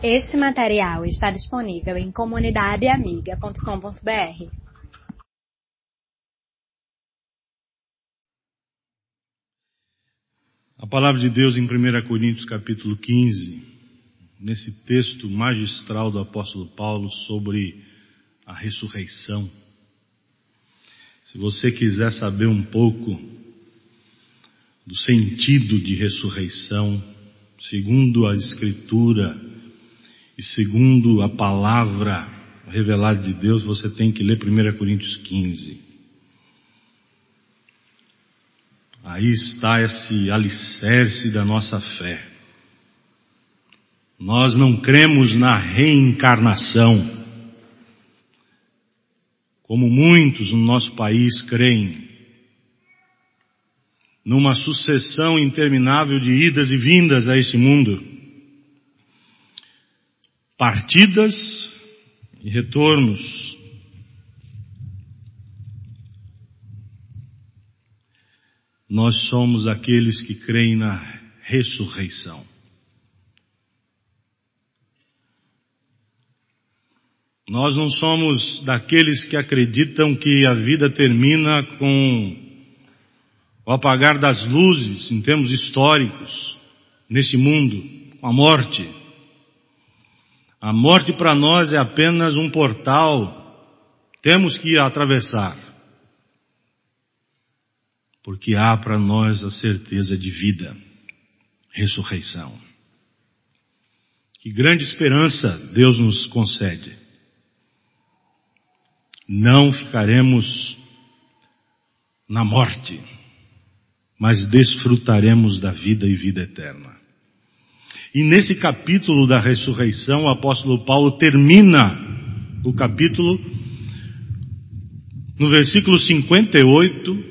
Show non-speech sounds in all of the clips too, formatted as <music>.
Este material está disponível em comunidadeamiga.com.br. A palavra de Deus em 1 Coríntios capítulo 15, nesse texto magistral do apóstolo Paulo sobre a ressurreição. Se você quiser saber um pouco do sentido de ressurreição, segundo a Escritura e segundo a palavra revelada de Deus, você tem que ler 1 Coríntios 15. Aí está esse alicerce da nossa fé. Nós não cremos na reencarnação como muitos no nosso país creem, numa sucessão interminável de idas e vindas a esse mundo, partidas e retornos. Nós somos aqueles que creem na ressurreição. Nós não somos daqueles que acreditam que a vida termina com o apagar das luzes em termos históricos nesse mundo, com a morte. A morte para nós é apenas um portal, temos que atravessar, porque há para nós a certeza de vida, ressurreição. Que grande esperança Deus nos concede não ficaremos na morte, mas desfrutaremos da vida e vida eterna. E nesse capítulo da ressurreição, o apóstolo Paulo termina o capítulo no versículo 58,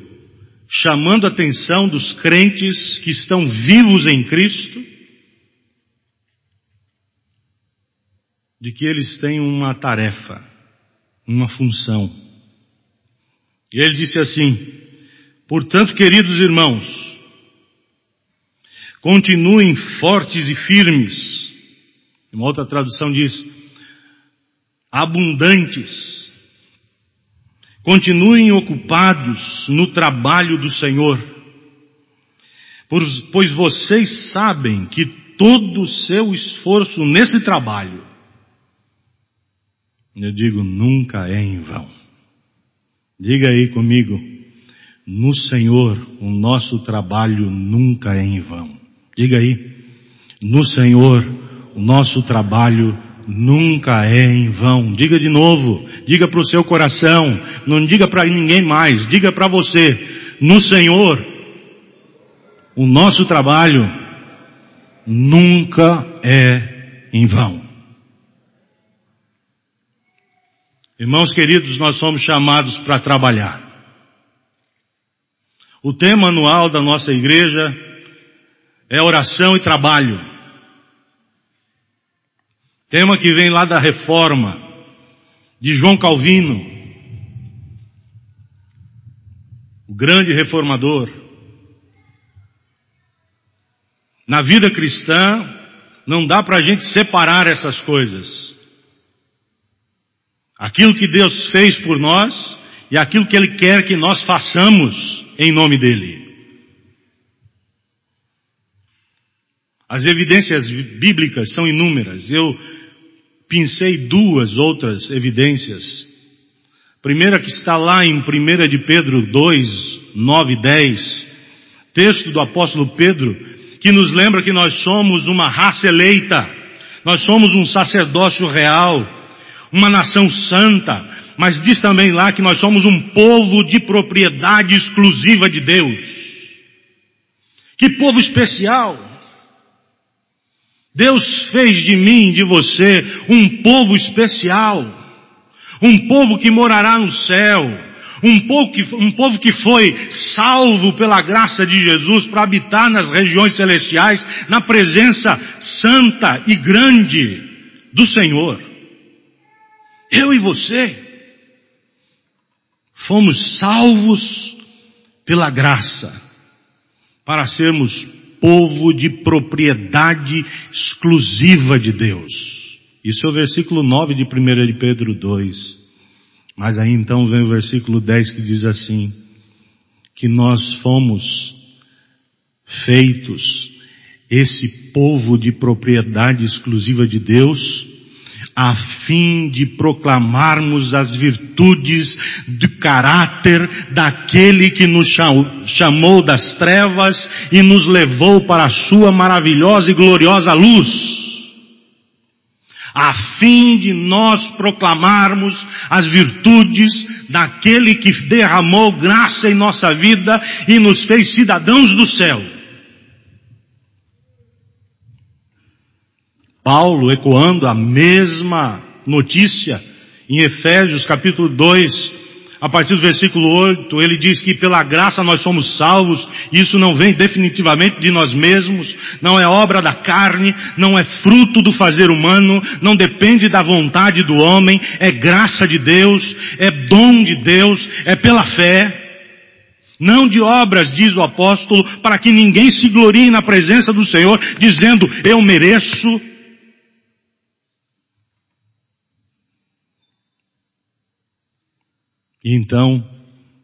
chamando a atenção dos crentes que estão vivos em Cristo, de que eles têm uma tarefa uma função. E ele disse assim: Portanto, queridos irmãos, continuem fortes e firmes. Uma outra tradução diz: abundantes. Continuem ocupados no trabalho do Senhor, pois vocês sabem que todo o seu esforço nesse trabalho eu digo, nunca é em vão. Diga aí comigo, no Senhor o nosso trabalho nunca é em vão. Diga aí, no Senhor o nosso trabalho nunca é em vão. Diga de novo, diga para o seu coração, não diga para ninguém mais, diga para você, no Senhor o nosso trabalho nunca é em vão. Irmãos queridos, nós somos chamados para trabalhar. O tema anual da nossa igreja é oração e trabalho. Tema que vem lá da reforma de João Calvino, o grande reformador. Na vida cristã, não dá para a gente separar essas coisas. Aquilo que Deus fez por nós e aquilo que Ele quer que nós façamos em nome dEle. As evidências bíblicas são inúmeras. Eu pensei duas outras evidências. Primeira que está lá em 1 de Pedro 2, 9 e 10, texto do apóstolo Pedro, que nos lembra que nós somos uma raça eleita, nós somos um sacerdócio real, uma nação santa, mas diz também lá que nós somos um povo de propriedade exclusiva de Deus. Que povo especial! Deus fez de mim, de você, um povo especial, um povo que morará no céu, um povo que, um povo que foi salvo pela graça de Jesus para habitar nas regiões celestiais, na presença santa e grande do Senhor. Eu e você fomos salvos pela graça para sermos povo de propriedade exclusiva de Deus. Isso é o versículo 9 de 1 de Pedro 2. Mas aí então vem o versículo 10 que diz assim, que nós fomos feitos esse povo de propriedade exclusiva de Deus, a fim de proclamarmos as virtudes do caráter daquele que nos chamou das trevas e nos levou para a sua maravilhosa e gloriosa luz. A fim de nós proclamarmos as virtudes daquele que derramou graça em nossa vida e nos fez cidadãos do céu. Paulo ecoando a mesma notícia em Efésios capítulo 2, a partir do versículo 8, ele diz que pela graça nós somos salvos, isso não vem definitivamente de nós mesmos, não é obra da carne, não é fruto do fazer humano, não depende da vontade do homem, é graça de Deus, é dom de Deus, é pela fé. Não de obras, diz o apóstolo, para que ninguém se glorie na presença do Senhor, dizendo, eu mereço, E então,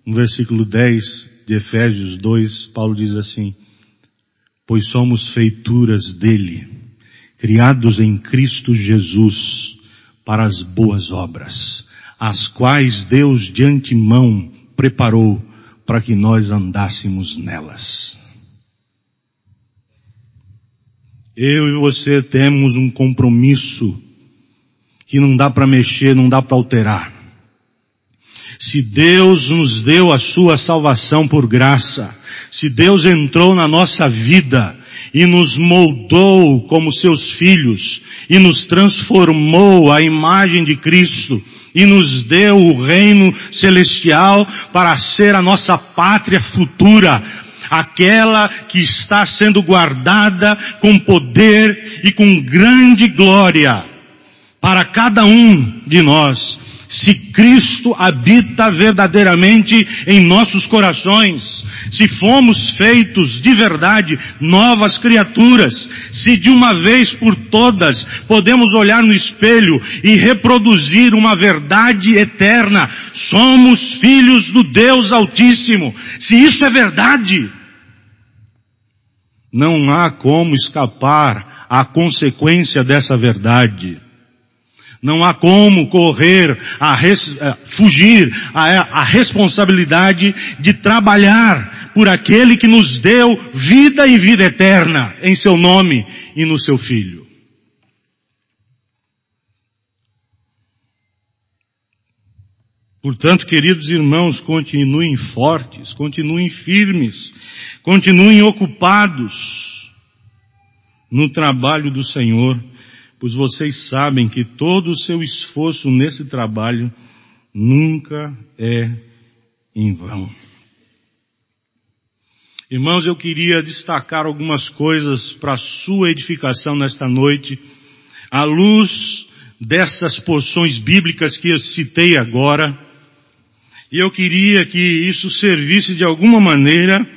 no versículo 10 de Efésios 2, Paulo diz assim, pois somos feituras dele, criados em Cristo Jesus para as boas obras, as quais Deus de antemão preparou para que nós andássemos nelas. Eu e você temos um compromisso que não dá para mexer, não dá para alterar. Se Deus nos deu a sua salvação por graça, se Deus entrou na nossa vida e nos moldou como seus filhos e nos transformou à imagem de Cristo e nos deu o reino celestial para ser a nossa pátria futura, aquela que está sendo guardada com poder e com grande glória para cada um de nós se Cristo habita verdadeiramente em nossos corações, se fomos feitos de verdade novas criaturas, se de uma vez por todas podemos olhar no espelho e reproduzir uma verdade eterna, somos filhos do Deus Altíssimo. Se isso é verdade, não há como escapar à consequência dessa verdade. Não há como correr, a res, eh, fugir a, a responsabilidade de trabalhar por aquele que nos deu vida e vida eterna em seu nome e no seu Filho. Portanto, queridos irmãos, continuem fortes, continuem firmes, continuem ocupados no trabalho do Senhor pois vocês sabem que todo o seu esforço nesse trabalho nunca é em vão. Irmãos, eu queria destacar algumas coisas para sua edificação nesta noite, à luz dessas porções bíblicas que eu citei agora, e eu queria que isso servisse de alguma maneira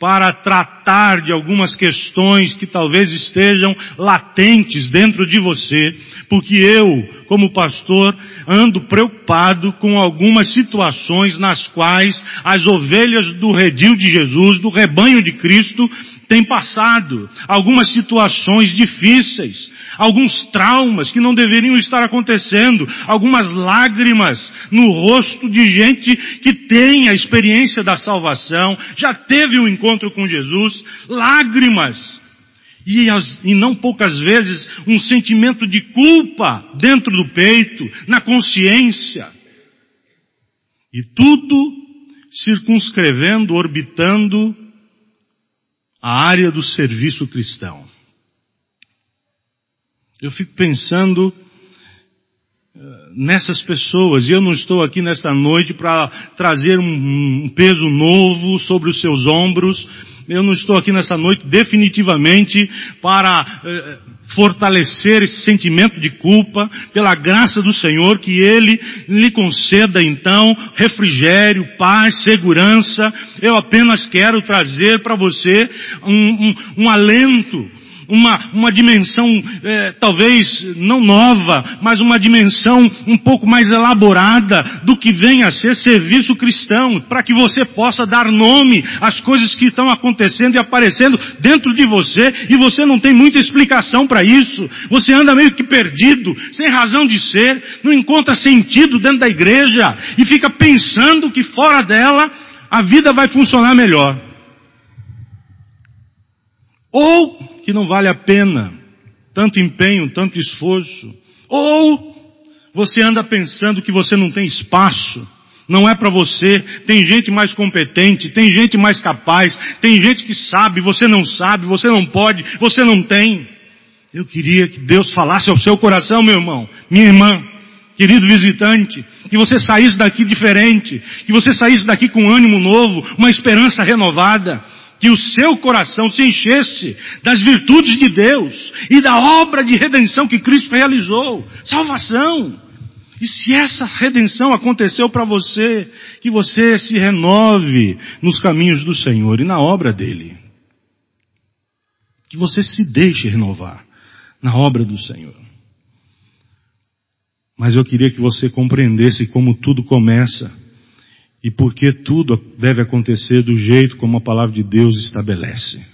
para tratar de algumas questões que talvez estejam latentes dentro de você, porque eu, como pastor, ando preocupado com algumas situações nas quais as ovelhas do redil de Jesus, do rebanho de Cristo, têm passado. Algumas situações difíceis, alguns traumas que não deveriam estar acontecendo, algumas lágrimas no rosto de gente que tem a experiência da salvação, já teve um encontro com Jesus, lágrimas, e, as, e não poucas vezes um sentimento de culpa dentro do peito, na consciência. E tudo circunscrevendo, orbitando a área do serviço cristão. Eu fico pensando eh, nessas pessoas, e eu não estou aqui nesta noite para trazer um, peso novo sobre os seus ombros, Eu não estou aqui nessa noite definitivamente para eh, fortalecer esse sentimento de culpa, pela graça do Senhor, que Ele lhe conceda então refrigério, paz, segurança. Eu apenas quero trazer para você um, um, um alento, uma, uma dimensão é, talvez não nova, mas uma dimensão um pouco mais elaborada do que vem a ser serviço cristão, para que você possa dar nome às coisas que estão acontecendo e aparecendo dentro de você, e você não tem muita explicação para isso. Você anda meio que perdido, sem razão de ser, não encontra sentido dentro da igreja e fica pensando que fora dela a vida vai funcionar melhor. Ou que não vale a pena tanto empenho, tanto esforço. Ou você anda pensando que você não tem espaço, não é para você, tem gente mais competente, tem gente mais capaz, tem gente que sabe, você não sabe, você não pode, você não tem. Eu queria que Deus falasse ao seu coração, meu irmão, minha irmã, querido visitante, que você saísse daqui diferente, que você saísse daqui com ânimo novo, uma esperança renovada, que o seu coração se enchesse das virtudes de Deus e da obra de redenção que Cristo realizou. Salvação. E se essa redenção aconteceu para você, que você se renove nos caminhos do Senhor e na obra dele. Que você se deixe renovar na obra do Senhor. Mas eu queria que você compreendesse como tudo começa e porque tudo deve acontecer do jeito como a palavra de Deus estabelece.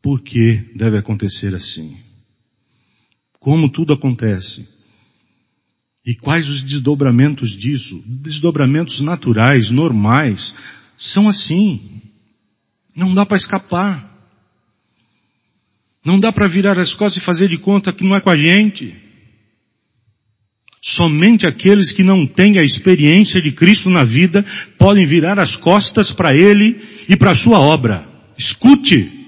Por que deve acontecer assim? Como tudo acontece? E quais os desdobramentos disso? Desdobramentos naturais, normais, são assim. Não dá para escapar. Não dá para virar as costas e fazer de conta que não é com a gente. Somente aqueles que não têm a experiência de Cristo na vida podem virar as costas para Ele e para a sua obra. Escute!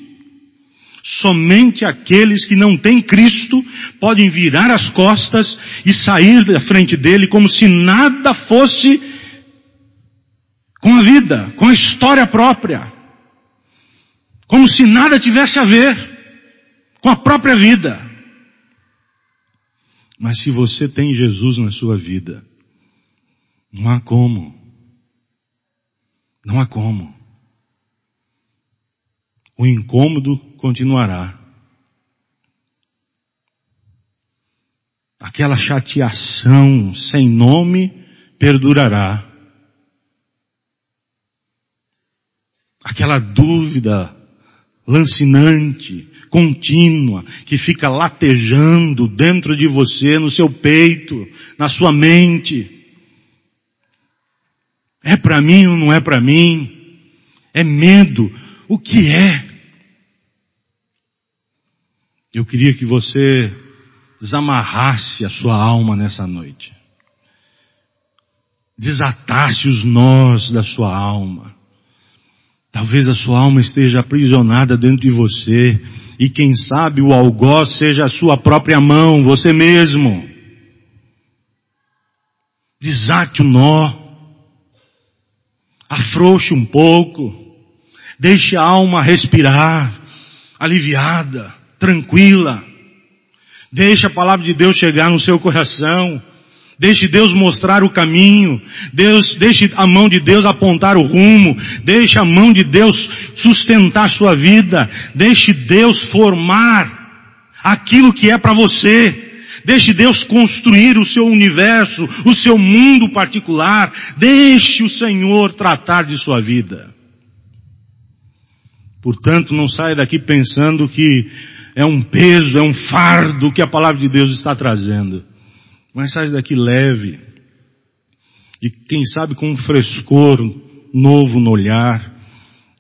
Somente aqueles que não têm Cristo podem virar as costas e sair da frente dele como se nada fosse com a vida, com a história própria. Como se nada tivesse a ver com a própria vida. Mas se você tem Jesus na sua vida, não há como. Não há como. O incômodo continuará. Aquela chateação sem nome perdurará. Aquela dúvida lancinante contínua, que fica latejando dentro de você, no seu peito, na sua mente. É para mim ou não é para mim? É medo. O que é? Eu queria que você desamarrasse a sua alma nessa noite. Desatasse os nós da sua alma. Talvez a sua alma esteja aprisionada dentro de você e quem sabe o algoz seja a sua própria mão, você mesmo. Desate o nó. Afrouxe um pouco. Deixe a alma respirar, aliviada, tranquila. Deixe a palavra de Deus chegar no seu coração. Deixe Deus mostrar o caminho. Deus, deixe a mão de Deus apontar o rumo. Deixe a mão de Deus sustentar sua vida. Deixe Deus formar aquilo que é para você. Deixe Deus construir o seu universo, o seu mundo particular. Deixe o Senhor tratar de sua vida. Portanto, não saia daqui pensando que é um peso, é um fardo que a palavra de Deus está trazendo. Mas sai daqui leve. E quem sabe com um frescor novo no olhar,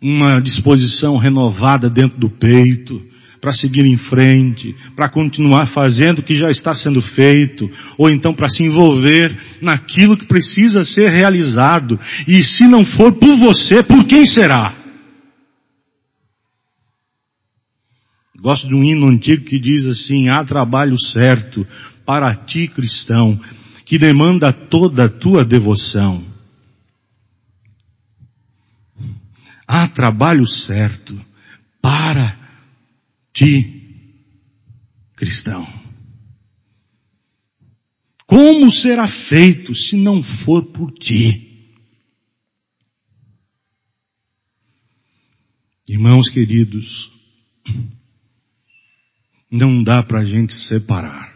uma disposição renovada dentro do peito, para seguir em frente, para continuar fazendo o que já está sendo feito, ou então para se envolver naquilo que precisa ser realizado. E se não for por você, por quem será? Gosto de um hino antigo que diz assim: há trabalho certo para ti, cristão, que demanda toda a tua devoção. Há trabalho certo para ti, cristão. Como será feito se não for por ti? Irmãos queridos, não dá para a gente separar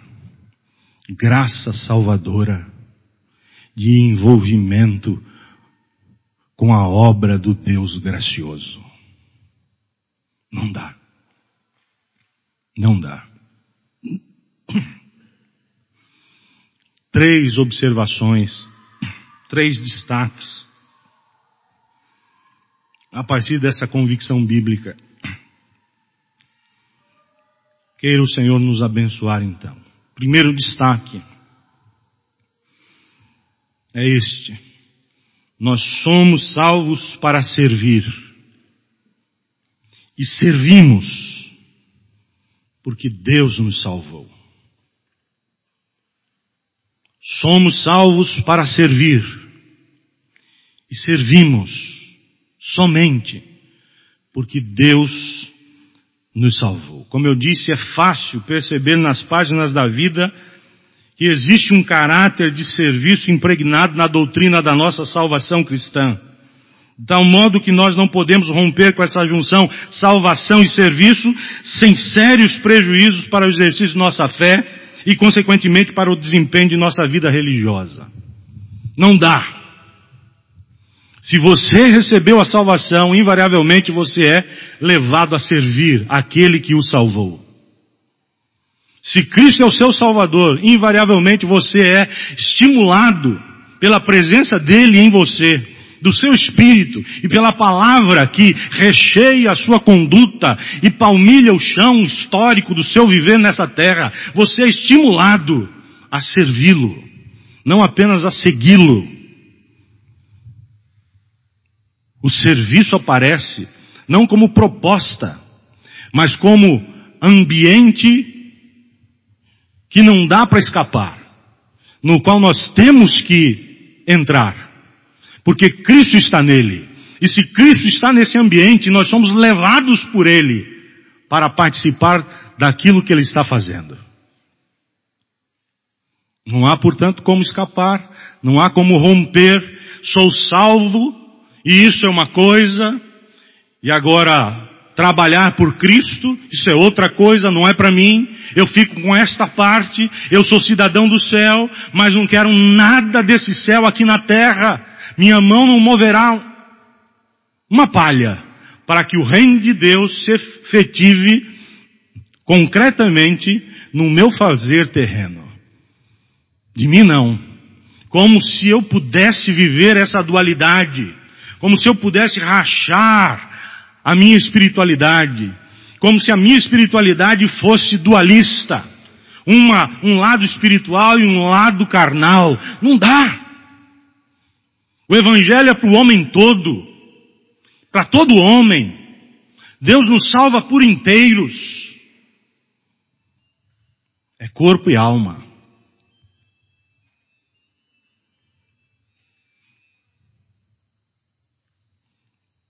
graça salvadora de envolvimento com a obra do Deus gracioso. Não dá. Não dá. Três observações, três destaques a partir dessa convicção bíblica. Queira o Senhor nos abençoar então. Primeiro destaque é este. Nós somos salvos para servir. E servimos porque Deus nos salvou. Somos salvos para servir. E servimos somente porque Deus nos salvou. Como eu disse, é fácil perceber nas páginas da vida que existe um caráter de serviço impregnado na doutrina da nossa salvação cristã. De tal modo que nós não podemos romper com essa junção salvação e serviço sem sérios prejuízos para o exercício de nossa fé e, consequentemente, para o desempenho de nossa vida religiosa. Não dá. Se você recebeu a salvação, invariavelmente você é levado a servir aquele que o salvou. Se Cristo é o seu Salvador, invariavelmente você é estimulado pela presença dele em você, do seu espírito e pela palavra que recheia a sua conduta e palmilha o chão histórico do seu viver nessa terra. Você é estimulado a servi-lo, não apenas a segui-lo. O serviço aparece não como proposta, mas como ambiente que não dá para escapar, no qual nós temos que entrar, porque Cristo está nele. E se Cristo está nesse ambiente, nós somos levados por Ele para participar daquilo que Ele está fazendo. Não há, portanto, como escapar, não há como romper, sou salvo, e isso é uma coisa, e agora trabalhar por Cristo, isso é outra coisa, não é para mim. Eu fico com esta parte, eu sou cidadão do céu, mas não quero nada desse céu aqui na terra. Minha mão não moverá uma palha para que o reino de Deus se efetive concretamente no meu fazer terreno. De mim não. Como se eu pudesse viver essa dualidade. Como se eu pudesse rachar a minha espiritualidade, como se a minha espiritualidade fosse dualista, uma, um lado espiritual e um lado carnal. Não dá. O evangelho é para o homem todo, para todo homem. Deus nos salva por inteiros. É corpo e alma.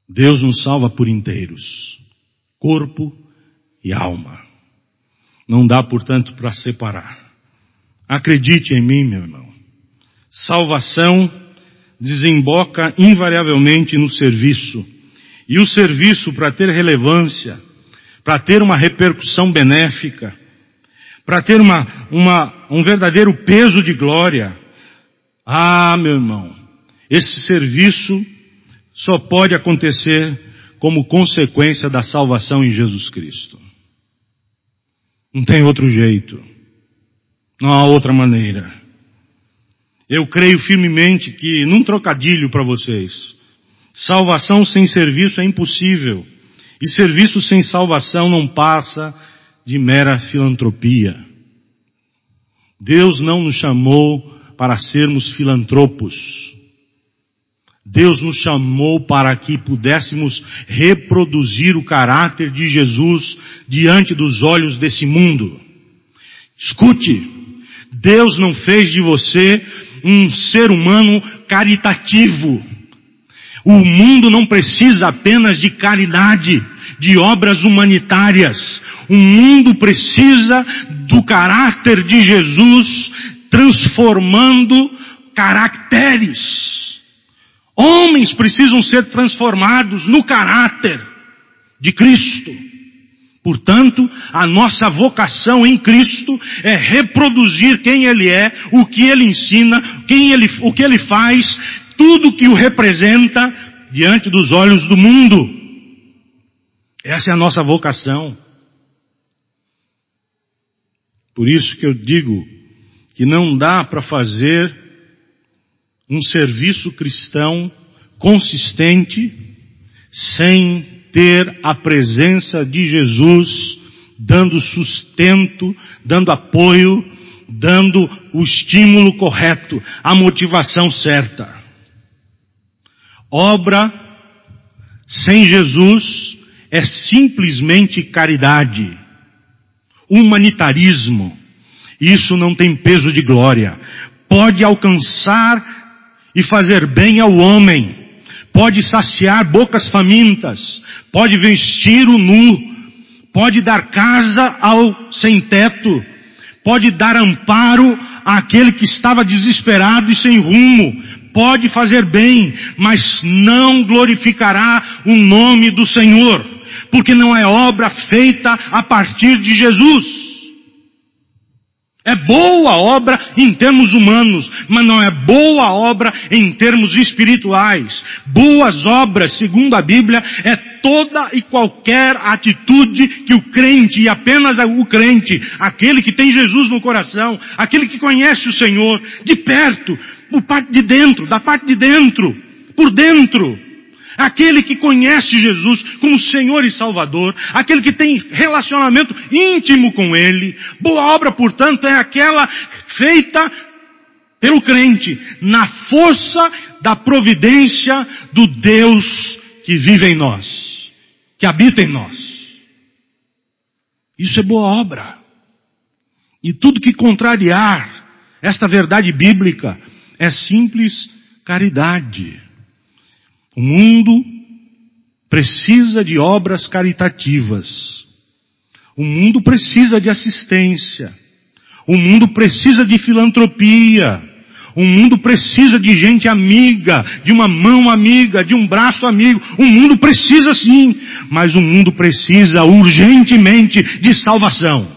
Deus nos salva por inteiros, corpo e alma. Não dá, portanto, para separar. Acredite em mim, meu irmão. Salvação desemboca invariavelmente no serviço. E o serviço, para ter relevância, para ter uma repercussão benéfica, para ter uma, uma, um verdadeiro peso de glória, ah, meu irmão, esse serviço só pode acontecer como consequência da salvação em Jesus Cristo. Não tem outro jeito. Não há outra maneira. Eu creio firmemente que, num trocadilho para vocês, salvação sem serviço é impossível. E serviço sem salvação não passa de mera filantropia. Deus não nos chamou para sermos filantropos. Deus nos chamou para que pudéssemos reproduzir o caráter de Jesus diante dos olhos desse mundo. Escute, Deus não fez de você um ser humano caritativo, O mundo não precisa apenas de caridade, de obras humanitárias. O mundo precisa do caráter de Jesus transformando caracteres. Homens precisam ser transformados no caráter de Cristo. Portanto, a nossa vocação em Cristo é reproduzir quem Ele é, o que Ele ensina, quem ele, o que Ele faz, tudo que o representa diante dos olhos do mundo. Essa é a nossa vocação. Por isso que eu digo que não dá para fazer um serviço cristão consistente sem ter a presença de Jesus dando sustento, dando apoio, dando o estímulo correto, a motivação certa. Obra sem Jesus é simplesmente caridade, humanitarismo. Isso não tem peso de glória. Pode alcançar e fazer bem ao homem, pode saciar bocas famintas, pode vestir o nu, pode dar casa ao sem teto, pode dar amparo àquele que estava desesperado e sem rumo, pode fazer bem, mas não glorificará o nome do Senhor, porque não é obra feita a partir de Jesus. É boa obra em termos humanos, mas não é boa obra em termos espirituais. Boas obras, segundo a Bíblia, é toda e qualquer atitude que o crente, e apenas o crente, aquele que tem Jesus no coração, aquele que conhece o Senhor, de perto, por parte de dentro, da parte de dentro, por dentro, aquele que conhece Jesus como Senhor e Salvador, aquele que tem relacionamento íntimo com Ele. Boa obra, portanto, é aquela feita pelo crente, na força da providência do Deus que vive em nós, que habita em nós. Isso é boa obra. E tudo que contrariar esta verdade bíblica é simples caridade. O mundo precisa de obras caritativas. O mundo precisa de assistência. O mundo precisa de filantropia. O mundo precisa de gente amiga, de uma mão amiga, de um braço amigo. O mundo precisa sim, mas o mundo precisa urgentemente de salvação.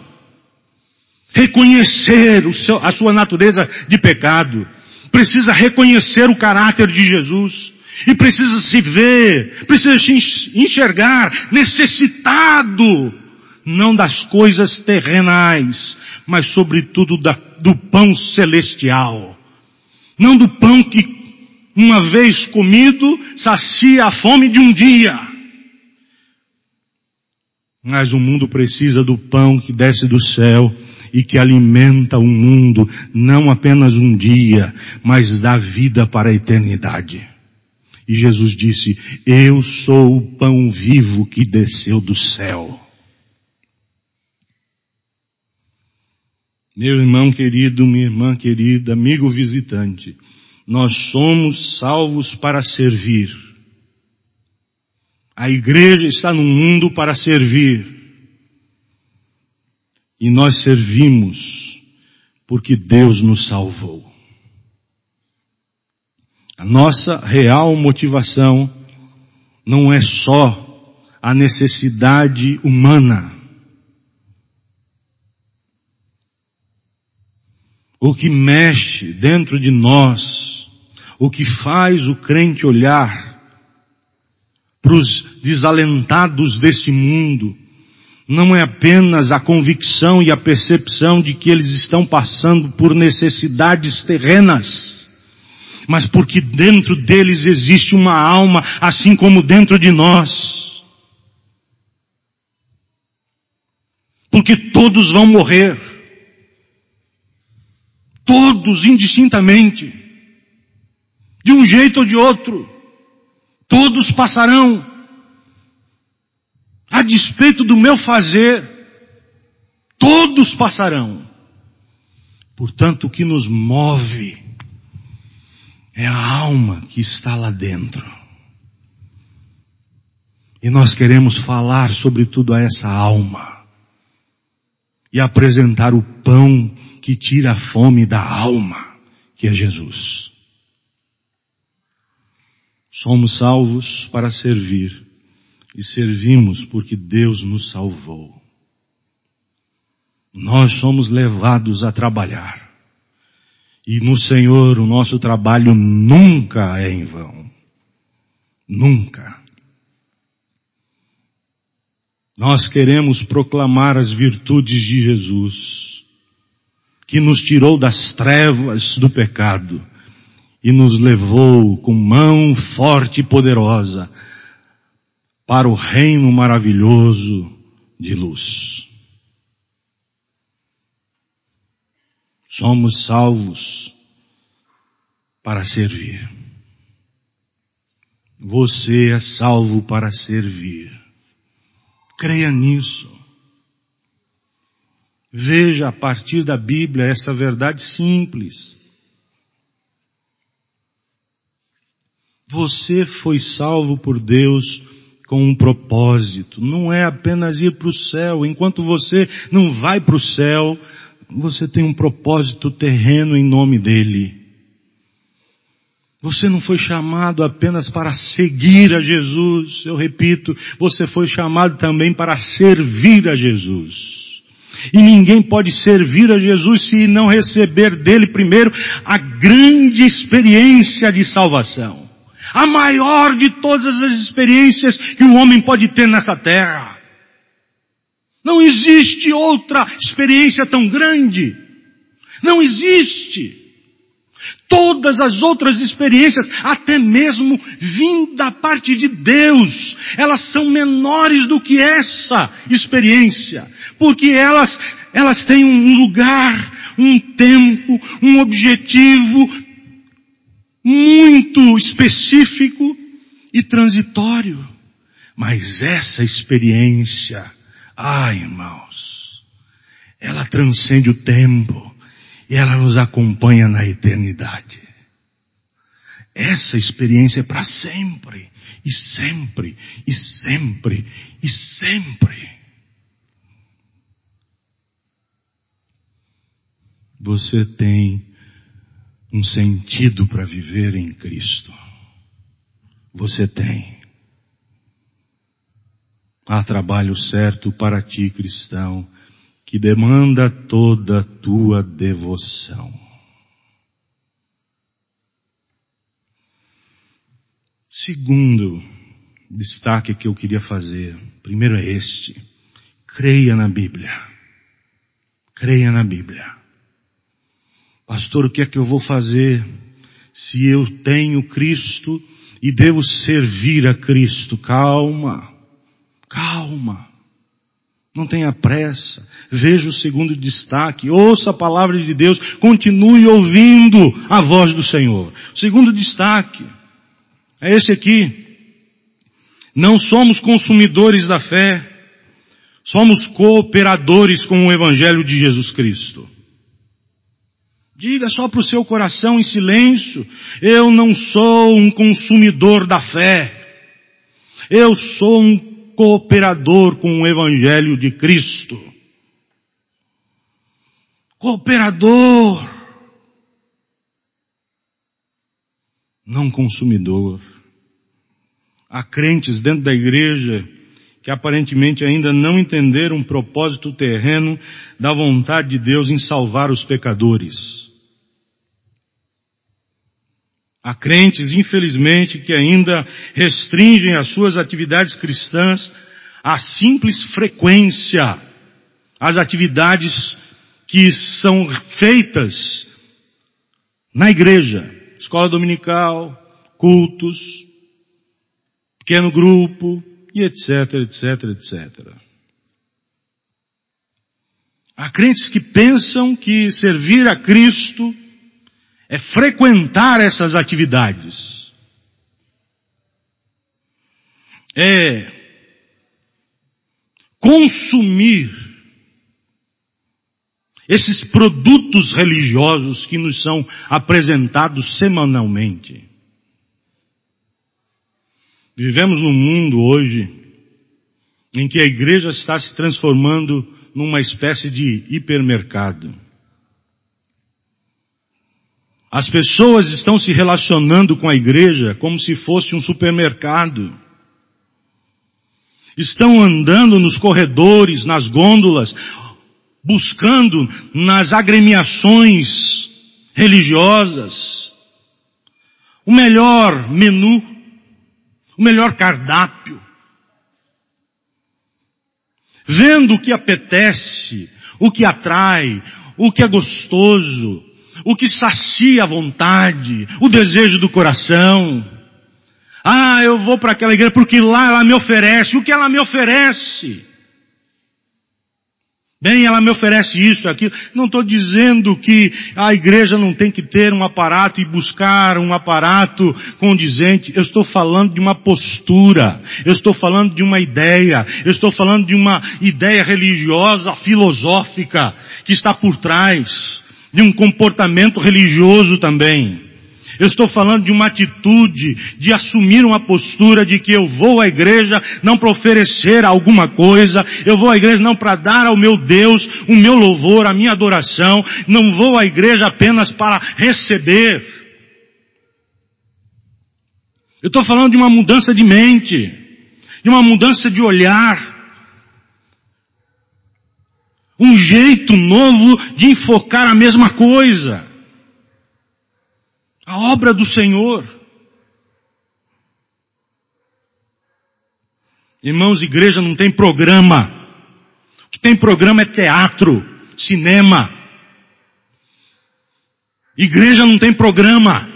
Reconhecer seu, a sua natureza de pecado. Precisa reconhecer o caráter de Jesus e precisa se ver, precisa se enxergar necessitado, não das coisas terrenais, mas sobretudo da, do pão celestial. Não do pão que, uma vez comido, sacia a fome de um dia. Mas o mundo precisa do pão que desce do céu e que alimenta o mundo não apenas um dia, mas dá vida para a eternidade. E Jesus disse: Eu sou o pão vivo que desceu do céu. Meu irmão querido, minha irmã querida, amigo visitante, nós somos salvos para servir. A igreja está no mundo para servir. E nós servimos porque Deus nos salvou. A nossa real motivação não é só a necessidade humana. O que mexe dentro de nós, o que faz o crente olhar para os desalentados deste mundo, não é apenas a convicção e a percepção de que eles estão passando por necessidades terrenas mas porque dentro deles existe uma alma, assim como dentro de nós. Porque todos vão morrer. Todos indistintamente. De um jeito ou de outro. Todos passarão. A despeito do meu fazer, todos passarão. Portanto, o que nos move é a alma que está lá dentro. E nós queremos falar sobretudo a essa alma e apresentar o pão que tira a fome da alma, que é Jesus. Somos salvos para servir e servimos porque Deus nos salvou. Nós somos levados a trabalhar. E no Senhor o nosso trabalho nunca é em vão. Nunca. Nós queremos proclamar as virtudes de Jesus, que nos tirou das trevas do pecado e nos levou com mão forte e poderosa para o reino maravilhoso de luz. Somos salvos para servir. Você é salvo para servir. Creia nisso. Veja a partir da Bíblia essa verdade simples. Você foi salvo por Deus com um propósito. Não é apenas ir para o céu. Enquanto você não vai para o céu, você tem um propósito terreno em nome dele. Você não foi chamado apenas para seguir a Jesus, eu repito, você foi chamado também para servir a Jesus. E ninguém pode servir a Jesus se não receber dele primeiro a grande experiência de salvação. A maior de todas as experiências que o homem pode ter nessa terra. Não existe outra experiência tão grande. Não existe. Todas as outras experiências, até mesmo vindo da parte de Deus, elas são menores do que essa experiência, porque elas, elas têm um lugar, um tempo, um objetivo muito específico e transitório. Mas essa experiência, ah, irmãos, ela transcende o tempo e ela nos acompanha na eternidade. Essa experiência é para sempre, e sempre, e sempre, e sempre. Você tem um sentido para viver em Cristo. Você tem. Há trabalho certo para ti, cristão, que demanda toda a tua devoção. Segundo destaque que eu queria fazer, primeiro é este: creia na Bíblia. Creia na Bíblia. Pastor, o que é que eu vou fazer se eu tenho Cristo e devo servir a Cristo? Calma, calma. Não tenha pressa. Veja o segundo destaque. Ouça a palavra de Deus. Continue ouvindo a voz do Senhor. Segundo destaque é esse aqui. Não somos consumidores da fé. Somos cooperadores com o Evangelho de Jesus Cristo. Diga só para o seu coração em silêncio: eu não sou um consumidor da fé. Eu sou um cooperador com o Evangelho de Cristo. Cooperador. Não consumidor. Há crentes dentro da igreja que aparentemente ainda não entenderam o propósito terreno da vontade de Deus em salvar os pecadores. Há crentes, infelizmente, que ainda restringem as suas atividades cristãs à simples frequência às atividades que são feitas na igreja, escola dominical, cultos, pequeno grupo e etc, etc, etc. Há crentes que pensam que servir a Cristo é frequentar essas atividades. É consumir esses produtos religiosos que nos são apresentados semanalmente. Vivemos num mundo hoje em que a igreja está se transformando numa espécie de hipermercado. As pessoas estão se relacionando com a igreja como se fosse um supermercado. Estão andando nos corredores, nas gôndolas, buscando nas agremiações religiosas o melhor menu, o melhor cardápio. Vendo o que apetece, o que atrai, o que é gostoso, o que sacia a vontade, o desejo do coração. Ah, eu vou para aquela igreja porque lá ela me oferece. O que ela me oferece? Bem, ela me oferece isso, aquilo. Não estou dizendo que a igreja não tem que ter um aparato e buscar um aparato condizente. Eu estou falando de uma postura. Eu estou falando de uma ideia. Eu estou falando de uma ideia religiosa, filosófica, que está por trás de um comportamento religioso também. Eu estou falando de uma atitude, de assumir uma postura de que eu vou à igreja não para oferecer alguma coisa, eu vou à igreja não para dar ao meu Deus o meu louvor, a minha adoração, não vou à igreja apenas para receber. Eu estou falando de uma mudança de mente, de uma mudança de olhar, um jeito novo de enfocar a mesma coisa. A obra do Senhor. Irmãos, igreja não tem programa. O que tem programa é teatro, cinema. Igreja não tem programa.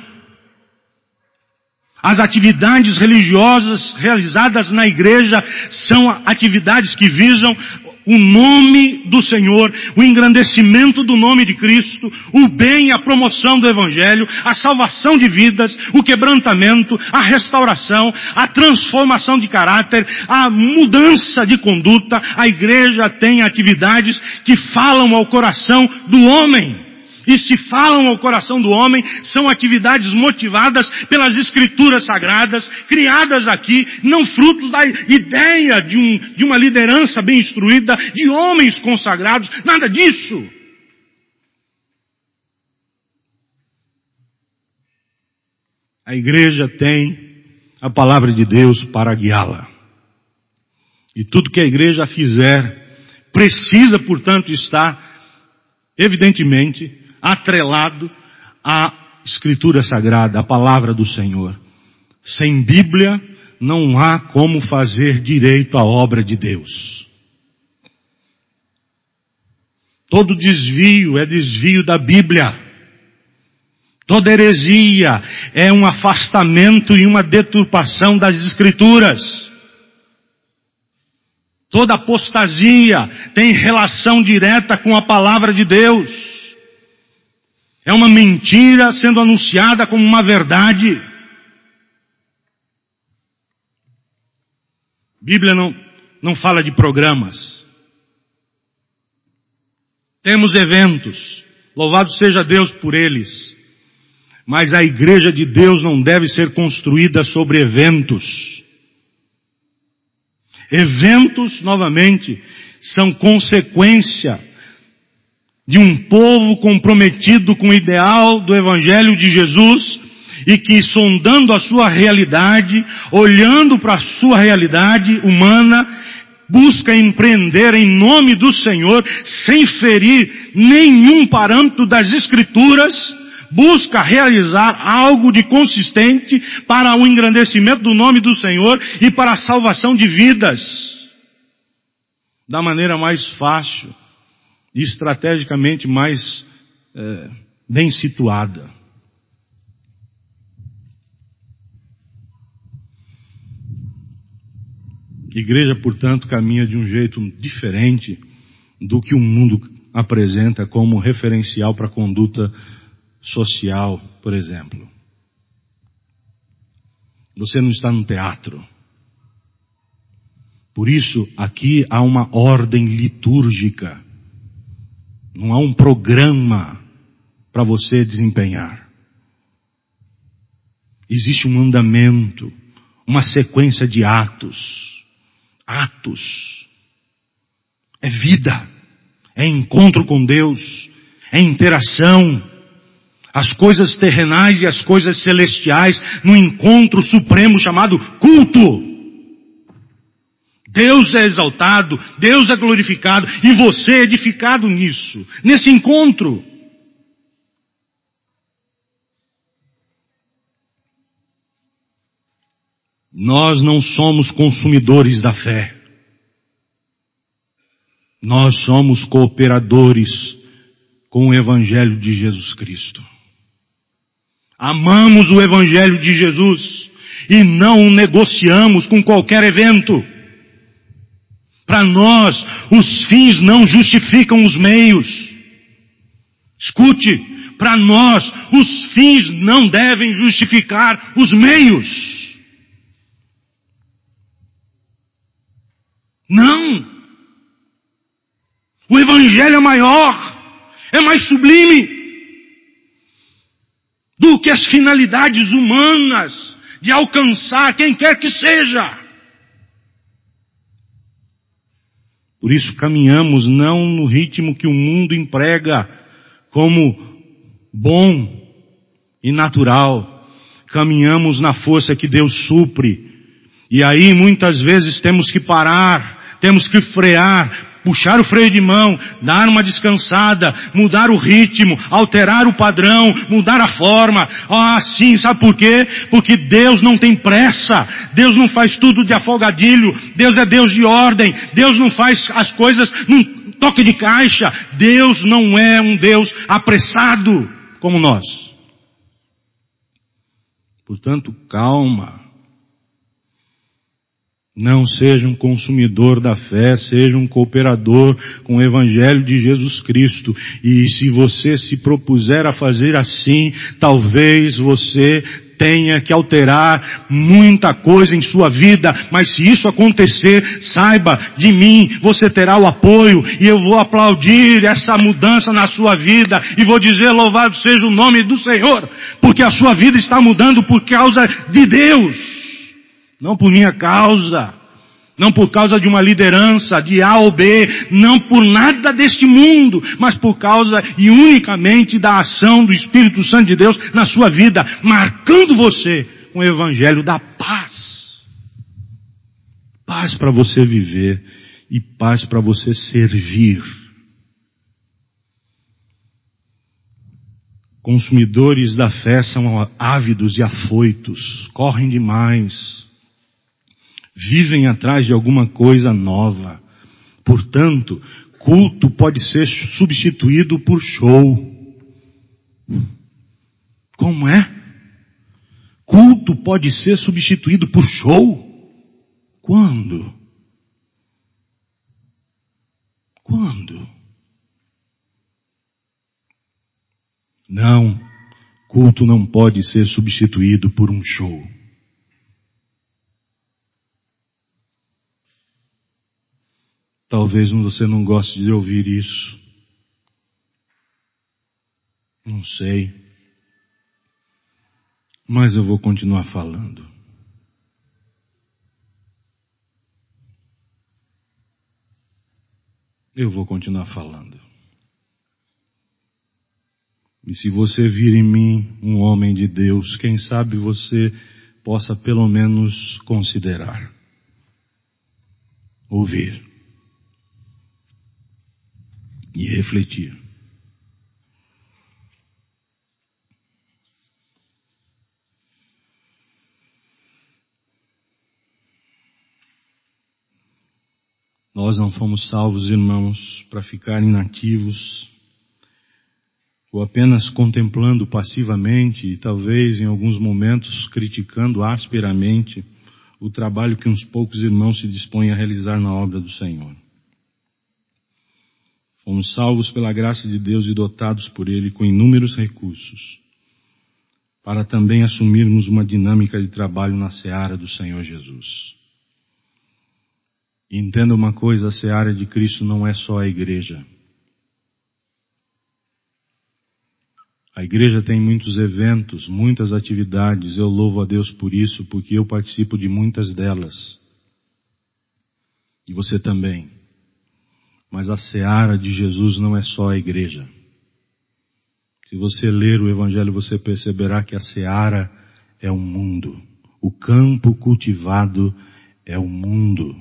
As atividades religiosas realizadas na igreja são atividades que visam o nome do Senhor, o engrandecimento do nome de Cristo, o bem, a promoção do Evangelho, a salvação de vidas, o quebrantamento, a restauração, a transformação de caráter, a mudança de conduta. A igreja tem atividades que falam ao coração do homem e se falam ao coração do homem, são atividades motivadas pelas escrituras sagradas, criadas aqui, não frutos da ideia de, um, de uma liderança bem instruída, de homens consagrados, nada disso. A igreja tem a palavra de Deus para guiá-la. E tudo que a igreja fizer precisa, portanto, estar, evidentemente, atrelado à Escritura Sagrada, à Palavra do Senhor. Sem Bíblia, não há como fazer direito à obra de Deus. Todo desvio é desvio da Bíblia. Toda heresia é um afastamento e uma deturpação das Escrituras. Toda apostasia tem relação direta com a palavra de Deus. É uma mentira sendo anunciada como uma verdade. Bíblia não, não fala de programas. Temos eventos, louvado seja Deus por eles. Mas a igreja de Deus não deve ser construída sobre eventos. Eventos, novamente, são consequência de um povo comprometido com o ideal do Evangelho de Jesus e que sondando a sua realidade, olhando para a sua realidade humana, busca empreender em nome do Senhor, sem ferir nenhum parâmetro das Escrituras, busca realizar algo de consistente para o engrandecimento do nome do Senhor e para a salvação de vidas. Da maneira mais fácil estrategicamente mais é, bem situada. Igreja, portanto, caminha de um jeito diferente do que o mundo apresenta como referencial para a conduta social, por exemplo. Você não está no teatro. Por isso, aqui há uma ordem litúrgica. Não há um programa para você desempenhar. Existe um mandamento, uma sequência de atos. atos. É vida. É encontro com Deus. É interação. As coisas terrenais e as coisas celestiais no encontro supremo chamado culto. Deus é exaltado, Deus é glorificado e você é edificado nisso, nesse encontro. Nós não somos consumidores da fé. Nós somos cooperadores com o Evangelho de Jesus Cristo. Amamos o Evangelho de Jesus e não o negociamos com qualquer evento. Para nós, os fins não justificam os meios. Escute, para nós, os fins não devem justificar os meios. Não! O Evangelho é maior, é mais sublime do que as finalidades humanas de alcançar quem quer que seja. Por isso caminhamos não no ritmo que o mundo emprega como bom e natural. Caminhamos na força que Deus supre. E aí muitas vezes temos que parar, temos que frear, puxar o freio de mão, dar uma descansada, mudar o ritmo, alterar o padrão, mudar a forma. Ah, sim, sabe por quê? Porque Deus não tem pressa. Deus não faz tudo de afogadilho. Deus é Deus de ordem. Deus não faz as coisas num toque de caixa. Deus não é um Deus apressado como nós. Portanto, calma. Não seja um consumidor da fé, seja um cooperador com o Evangelho de Jesus Cristo. E se você se propuser a fazer assim, talvez você tenha que alterar muita coisa em sua vida, mas se isso acontecer, saiba de mim, você terá o apoio. E eu vou aplaudir essa mudança na sua vida. E vou dizer louvado seja o nome do Senhor, porque a sua vida está mudando por causa de Deus não por minha causa, não por causa de uma liderança de A ou B, não por nada deste mundo, mas por causa e unicamente da ação do Espírito Santo de Deus na sua vida, marcando você com o Evangelho da paz. Paz para você viver e paz para você servir. Consumidores da fé são ávidos e afoitos, correm demais, vivem atrás de alguma coisa nova. Portanto, culto pode ser substituído por show. Como é? Culto pode ser substituído por show? Quando? Quando? Não, culto não pode ser substituído por um show. Talvez você não goste de ouvir isso. Não sei. Mas eu vou continuar falando. Eu vou continuar falando. E se você vir em mim um homem de Deus, quem sabe você possa pelo menos considerar. Ouvir. E refletir. Nós não fomos salvos, irmãos, para ficar inativos ou apenas contemplando passivamente e talvez em alguns momentos criticando asperamente o trabalho que uns poucos irmãos se dispõem a realizar na obra do Senhor. Fomos salvos pela graça de Deus e dotados por Ele com inúmeros recursos, para também assumirmos uma dinâmica de trabalho na seara do Senhor Jesus. E entenda uma coisa, a seara de Cristo não é só a igreja. A igreja tem muitos eventos, muitas atividades, eu louvo a Deus por isso, porque eu participo de muitas delas. E você também. Mas a seara de Jesus não é só a igreja. Se você ler o Evangelho, você perceberá que a seara é o mundo. O campo cultivado é o mundo.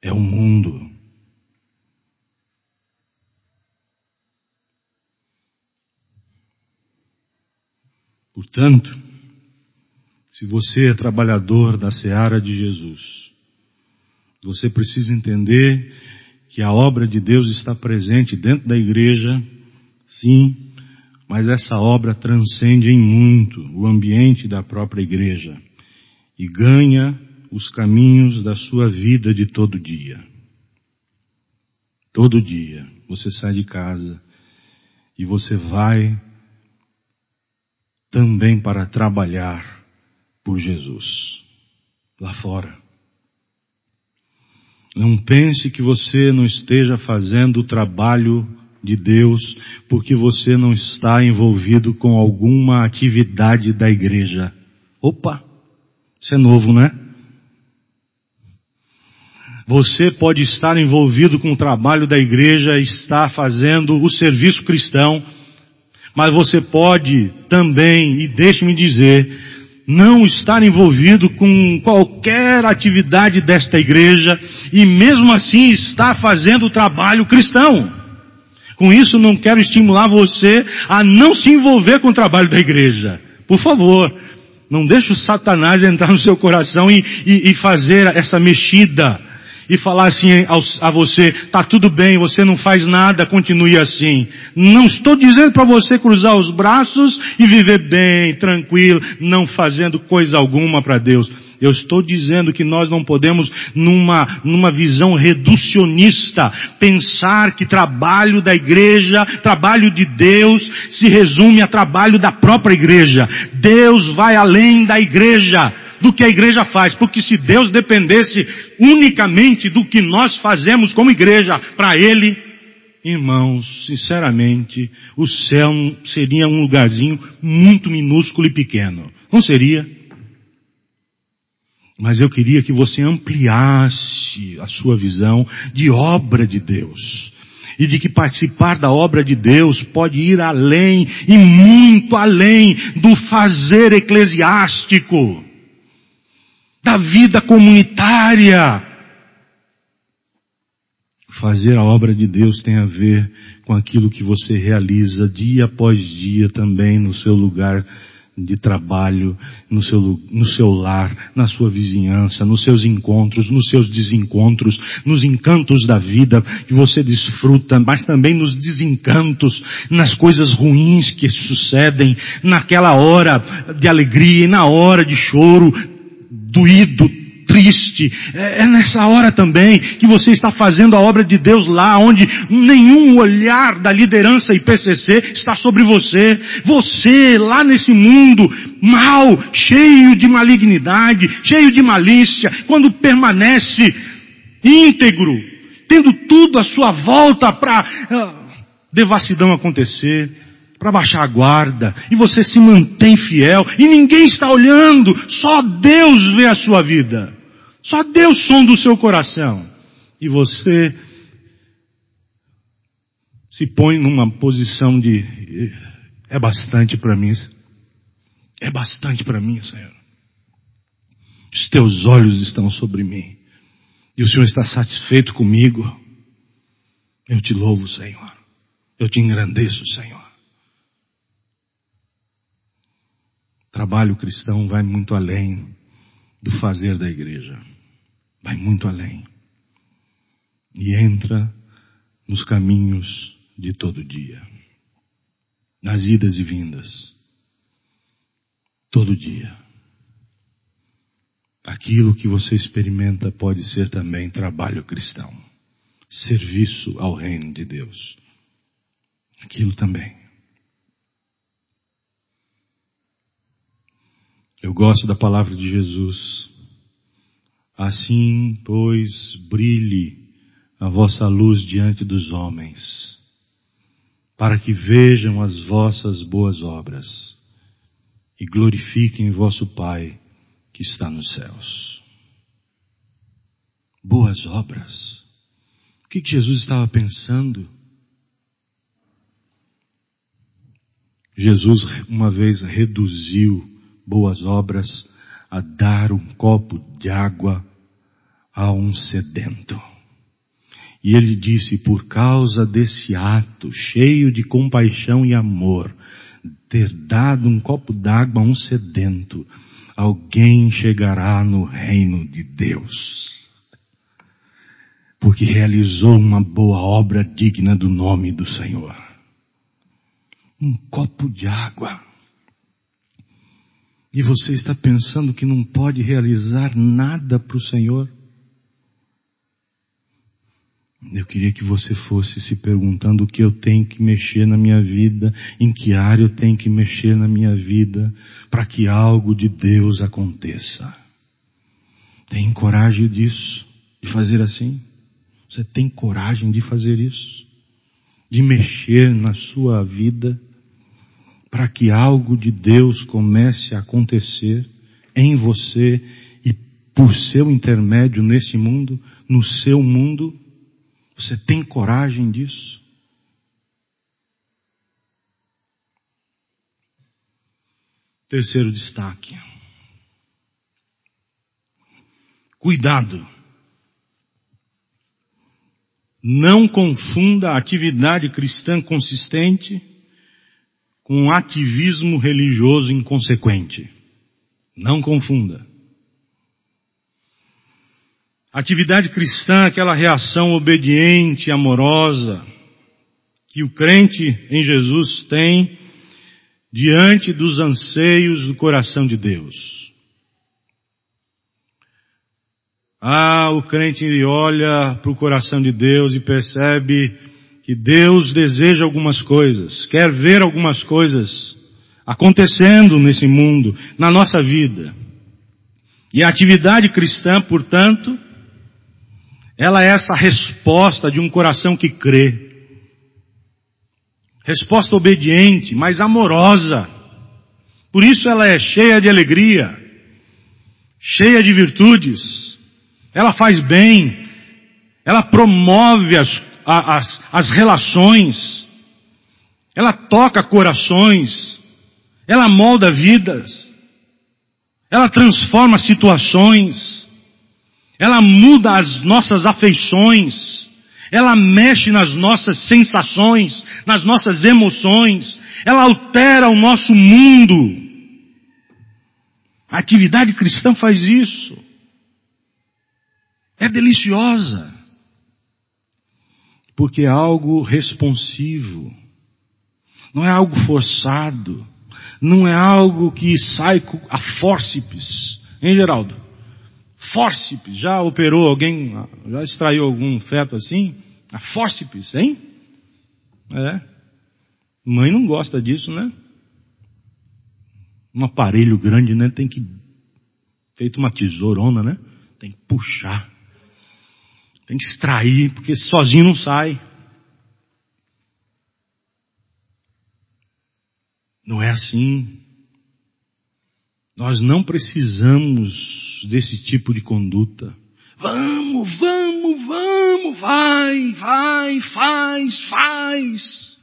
É o mundo. Portanto, se você é trabalhador da seara de Jesus, você precisa entender que a obra de Deus está presente dentro da igreja, sim, mas essa obra transcende em muito o ambiente da própria igreja e ganha os caminhos da sua vida de todo dia. Todo dia você sai de casa e você vai também para trabalhar por Jesus lá fora. Não pense que você não esteja fazendo o trabalho de Deus porque você não está envolvido com alguma atividade da igreja. Opa! Isso é novo, né? Você pode estar envolvido com o trabalho da igreja, estar fazendo o serviço cristão, mas você pode também, e deixe-me dizer, não estar envolvido com qualquer atividade desta igreja e mesmo assim estar fazendo o trabalho cristão. Com isso não quero estimular você a não se envolver com o trabalho da igreja. Por favor, não deixe o Satanás entrar no seu coração e, e, e fazer essa mexida e falar assim a você, tá tudo bem, você não faz nada, continue assim. Não estou dizendo para você cruzar os braços e viver bem, tranquilo, não fazendo coisa alguma para Deus. Eu estou dizendo que nós não podemos, numa, numa visão reducionista, pensar que trabalho da igreja, trabalho de Deus, se resume a trabalho da própria igreja. Deus vai além da igreja do que a igreja faz, porque se Deus dependesse unicamente do que nós fazemos como igreja para Ele, irmãos, sinceramente, o céu seria um lugarzinho muito minúsculo e pequeno. Não seria? Mas eu queria que você ampliasse a sua visão de obra de Deus. E de que participar da obra de Deus pode ir além e muito além do fazer eclesiástico da vida comunitária. Fazer a obra de Deus tem a ver com aquilo que você realiza dia após dia também no seu lugar de trabalho, no seu, no seu lar, na sua vizinhança, nos seus encontros, nos seus desencontros, nos encantos da vida que você desfruta, mas também nos desencantos, nas coisas ruins que sucedem, naquela hora de alegria e na hora de choro, doído, triste. É, é nessa hora também que você está fazendo a obra de Deus lá, onde nenhum olhar da liderança IPCC está sobre você. Você lá nesse mundo mal, cheio de malignidade, cheio de malícia, quando permanece íntegro, tendo tudo à sua volta para devassidão acontecer, para baixar a guarda, e você se mantém fiel, e ninguém está olhando, só Deus vê a sua vida. Só Deus sonda o seu coração. E você se põe numa posição de é bastante para mim. É bastante para mim, Senhor. Os teus olhos estão sobre mim. E o Senhor está satisfeito comigo. Eu te louvo, Senhor. Eu te engrandeço, Senhor. trabalho cristão vai muito além do fazer da igreja. Vai muito além. E entra nos caminhos de todo dia. Nas idas e vindas. Todo dia. Aquilo que você experimenta pode ser também trabalho cristão. Serviço ao reino de Deus. Aquilo também. Eu gosto da palavra de Jesus. Assim, pois, brilhe a vossa luz diante dos homens, para que vejam as vossas boas obras e glorifiquem vosso Pai que está nos céus. boas obras. O que Jesus estava pensando? Jesus uma vez reduziu boas obras a dar um copo de água a um sedento. E ele disse, por causa desse ato cheio de compaixão e amor, ter dado um copo d'água a um sedento, alguém chegará no reino de Deus. Porque realizou uma boa obra digna do nome do Senhor. Um copo de água. E você está pensando que não pode realizar nada para o Senhor? Eu queria que você fosse se perguntando o que eu tenho que mexer na minha vida, em que área eu tenho que mexer na minha vida, para que algo de Deus aconteça. Tem coragem disso, de fazer assim? Você tem coragem de fazer isso? De mexer na sua vida, para que algo de Deus comece a acontecer em você e por seu intermédio nesse mundo, no seu mundo? Você tem coragem disso? Terceiro destaque. Cuidado. Não confunda a atividade cristã consistente com um ativismo religioso inconsequente. Não confunda. Atividade cristã, aquela reação obediente, amorosa, que o crente em Jesus tem diante dos anseios do coração de Deus. Ah, o crente olha para o coração de Deus e percebe que Deus deseja algumas coisas, quer ver algumas coisas acontecendo nesse mundo, na nossa vida. E a atividade cristã, portanto, ela é essa resposta de um coração que crê. Resposta obediente, mas amorosa. Por isso ela é cheia de alegria, cheia de virtudes. Ela faz bem, ela promove as, as, as relações, ela toca corações, ela molda vidas, ela transforma situações. Ela muda as nossas afeições. Ela mexe nas nossas sensações, nas nossas emoções. Ela altera o nosso mundo. A atividade cristã faz isso. É deliciosa. Porque é algo responsivo. Não é algo forçado. Não é algo que sai a fórceps. Hein, Geraldo? Fórceps, já operou alguém, já extraiu algum feto assim? A fórceps, hein? É. Mãe não gosta disso, né? Um aparelho grande, né? Tem que, feito uma tesourona, né? Tem que puxar. Tem que extrair, porque sozinho não sai. Não é assim. Nós não precisamos desse tipo de conduta. Vamos, vamos, vamos, vai, vai, faz, faz.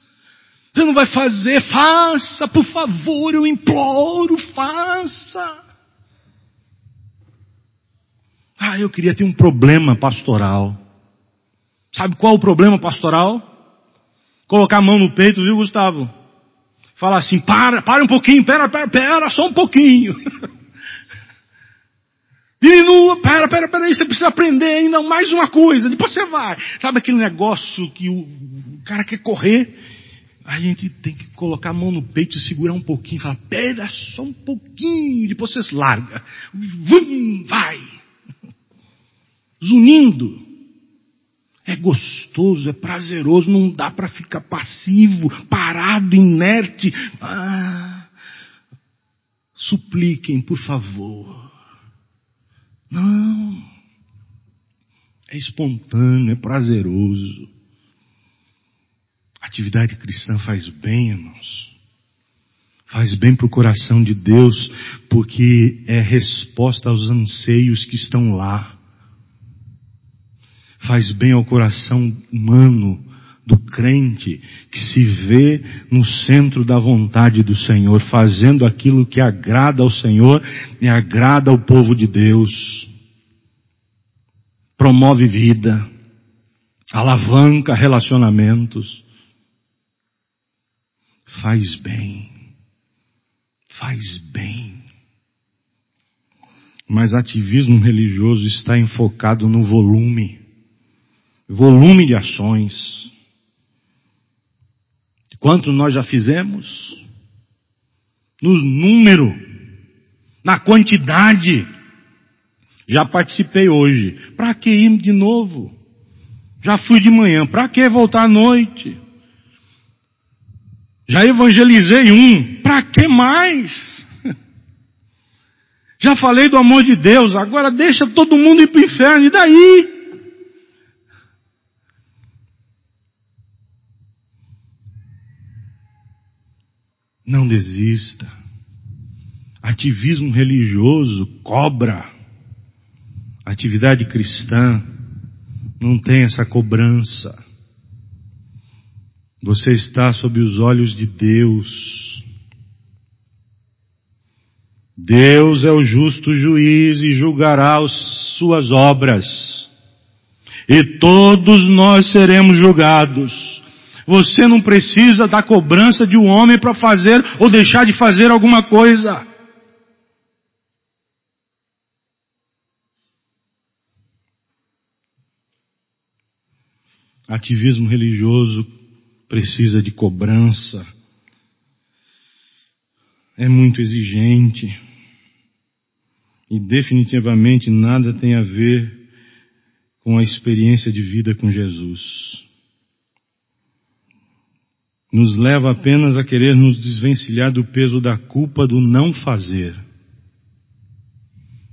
Você não vai fazer, faça, por favor, eu imploro, faça. Ah, eu queria ter um problema pastoral. Sabe qual o problema pastoral? Colocar a mão no peito, viu, Gustavo? Falar assim, para, para um pouquinho, pera, pera, pera, só um pouquinho. <laughs> Diminua, pera, pera, pera aí, você precisa aprender ainda mais uma coisa, depois você vai. Sabe aquele negócio que o cara quer correr? A gente tem que colocar a mão no peito e segurar um pouquinho, falar, pera só um pouquinho, depois você larga. Vum, vai. Zunindo. É gostoso, é prazeroso, não dá para ficar passivo, parado, inerte. Ah, supliquem, por favor. Não. É espontâneo, é prazeroso. Atividade cristã faz bem, irmãos. Faz bem para o coração de Deus, porque é resposta aos anseios que estão lá. Faz bem ao coração humano do crente que se vê no centro da vontade do Senhor, fazendo aquilo que agrada ao Senhor e agrada ao povo de Deus. Promove vida, alavanca relacionamentos, faz bem, faz bem. Mas ativismo religioso está enfocado no volume, volume de ações. Quanto nós já fizemos? No número, na quantidade. Já participei hoje. Para que ir de novo? Já fui de manhã. Para que voltar à noite? Já evangelizei um. Para que mais? <laughs> Já falei do amor de Deus. Agora deixa todo mundo ir para o inferno. E daí? Não desista. Ativismo religioso cobra. Atividade cristã não tem essa cobrança. Você está sob os olhos de Deus. Deus é o justo juiz e julgará as suas obras. E todos nós seremos julgados. Você não precisa da cobrança de um homem para fazer ou deixar de fazer alguma coisa. Ativismo religioso precisa de cobrança. É muito exigente. E definitivamente nada tem a ver com a experiência de vida com Jesus nos leva apenas a querer nos desvencilhar do peso da culpa do não fazer.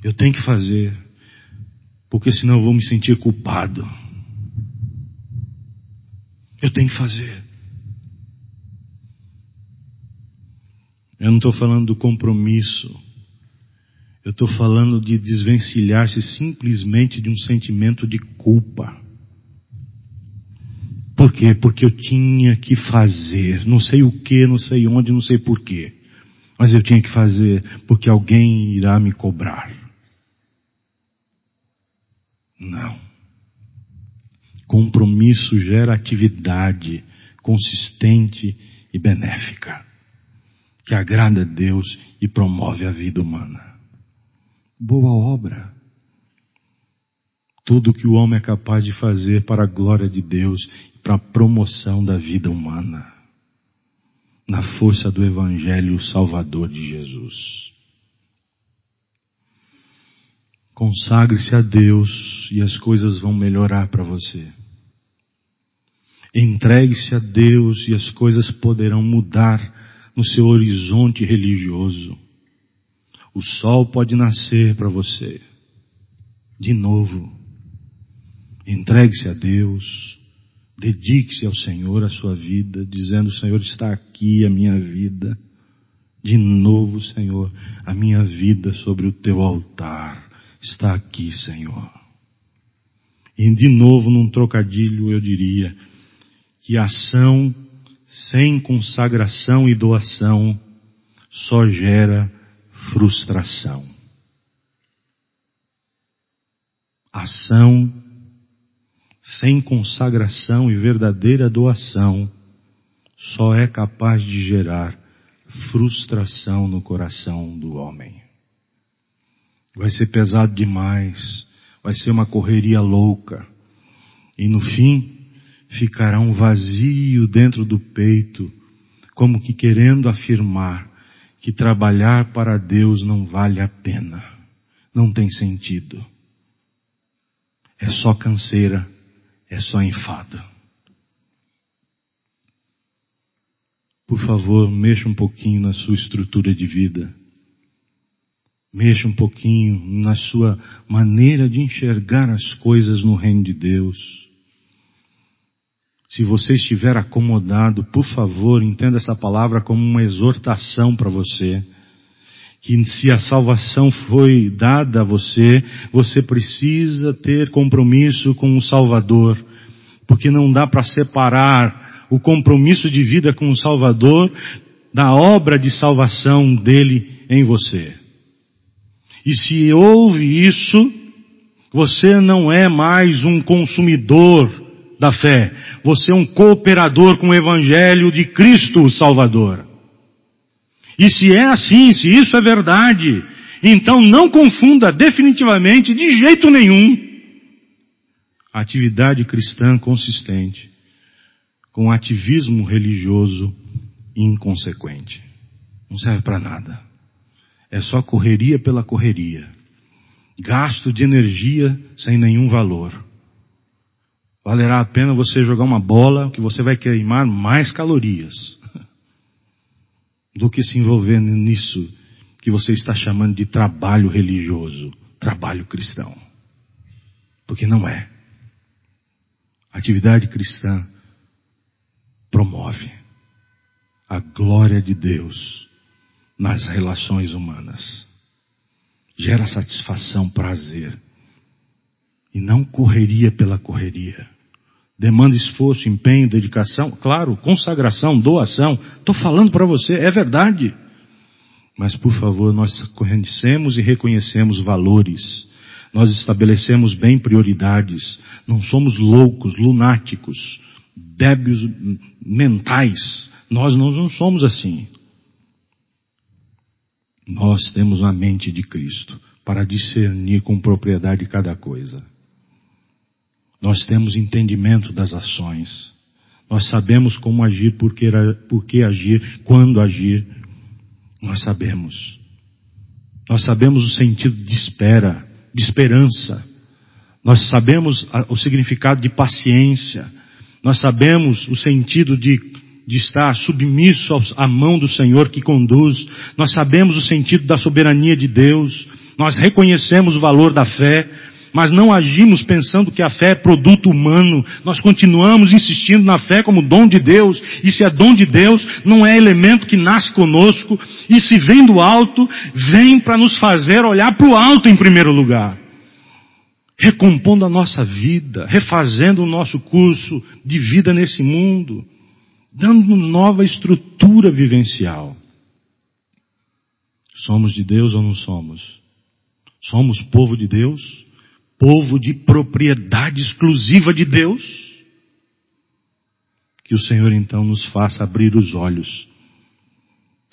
Eu tenho que fazer, porque senão eu vou me sentir culpado. Eu tenho que fazer. Eu não estou falando do compromisso. Eu estou falando de desvencilhar-se simplesmente de um sentimento de culpa. Por quê? Porque eu tinha que fazer. Não sei o que, não sei onde, não sei por quê. Mas eu tinha que fazer, porque alguém irá me cobrar. Não. Compromisso gera atividade consistente e benéfica, que agrada a Deus e promove a vida humana. Boa obra. Tudo que o homem é capaz de fazer para a glória de Deus para a promoção da vida humana, na força do Evangelho Salvador de Jesus. Consagre-se a Deus e as coisas vão melhorar para você. Entregue-se a Deus e as coisas poderão mudar no seu horizonte religioso. O sol pode nascer para você. De novo. Entregue-se a Deus. Dedique-se ao Senhor a sua vida, dizendo: Senhor, está aqui a minha vida. De novo, Senhor, a minha vida sobre o teu altar está aqui, Senhor. E de novo, num trocadilho, eu diria que ação sem consagração e doação só gera frustração. Ação sem consagração e verdadeira doação, só é capaz de gerar frustração no coração do homem. Vai ser pesado demais, vai ser uma correria louca, e no fim ficará um vazio dentro do peito, como que querendo afirmar que trabalhar para Deus não vale a pena, não tem sentido. É só canseira é só enfado. Por favor, mexa um pouquinho na sua estrutura de vida. Mexa um pouquinho na sua maneira de enxergar as coisas no reino de Deus. Se você estiver acomodado, por favor, entenda essa palavra como uma exortação para você. Que se a salvação foi dada a você, você precisa ter compromisso com o Salvador, porque não dá para separar o compromisso de vida com o Salvador da obra de salvação dele em você. E se houve isso, você não é mais um consumidor da fé, você é um cooperador com o Evangelho de Cristo Salvador. E se é assim, se isso é verdade, então não confunda definitivamente, de jeito nenhum, atividade cristã consistente com ativismo religioso inconsequente. Não serve para nada. É só correria pela correria. Gasto de energia sem nenhum valor. Valerá a pena você jogar uma bola que você vai queimar mais calorias do que se envolver nisso que você está chamando de trabalho religioso, trabalho cristão. Porque não é. Atividade cristã promove a glória de Deus nas relações humanas. Gera satisfação, prazer. E não correria pela correria. Demanda esforço, empenho, dedicação, claro, consagração, doação. Estou falando para você, é verdade. Mas por favor, nós conhecemos e reconhecemos valores. Nós estabelecemos bem prioridades. Não somos loucos, lunáticos, débios mentais. Nós não somos assim. Nós temos a mente de Cristo para discernir com propriedade cada coisa. Nós temos entendimento das ações. Nós sabemos como agir, por que, por que agir, quando agir. Nós sabemos. Nós sabemos o sentido de espera, de esperança. Nós sabemos o significado de paciência. Nós sabemos o sentido de de estar submisso à mão do Senhor que conduz. Nós sabemos o sentido da soberania de Deus. Nós reconhecemos o valor da fé, mas não agimos pensando que a fé é produto humano. Nós continuamos insistindo na fé como dom de Deus. E se é dom de Deus, não é elemento que nasce conosco. E se vem do alto, vem para nos fazer olhar para o alto em primeiro lugar. Recompondo a nossa vida, refazendo o nosso curso de vida nesse mundo dando-nos nova estrutura vivencial. Somos de Deus ou não somos? Somos povo de Deus? Povo de propriedade exclusiva de Deus? Que o Senhor então nos faça abrir os olhos,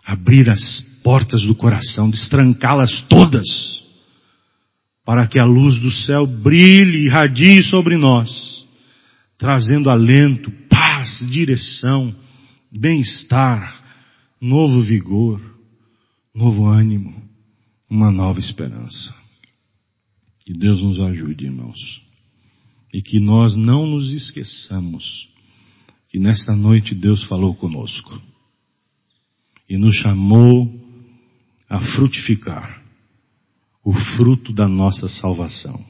abrir as portas do coração, destrancá-las todas, para que a luz do céu brilhe e radie sobre nós, trazendo alento, paz, direção, bem-estar, novo vigor, novo ânimo, uma nova esperança. Que Deus nos ajude, irmãos. E que nós não nos esqueçamos que nesta noite Deus falou conosco e nos chamou a frutificar o fruto da nossa salvação.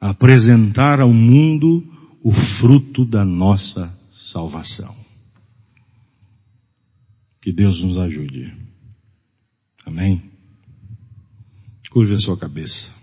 A apresentar ao mundo o fruto da nossa salvação. Que Deus nos ajude. Amém? Curva a sua cabeça.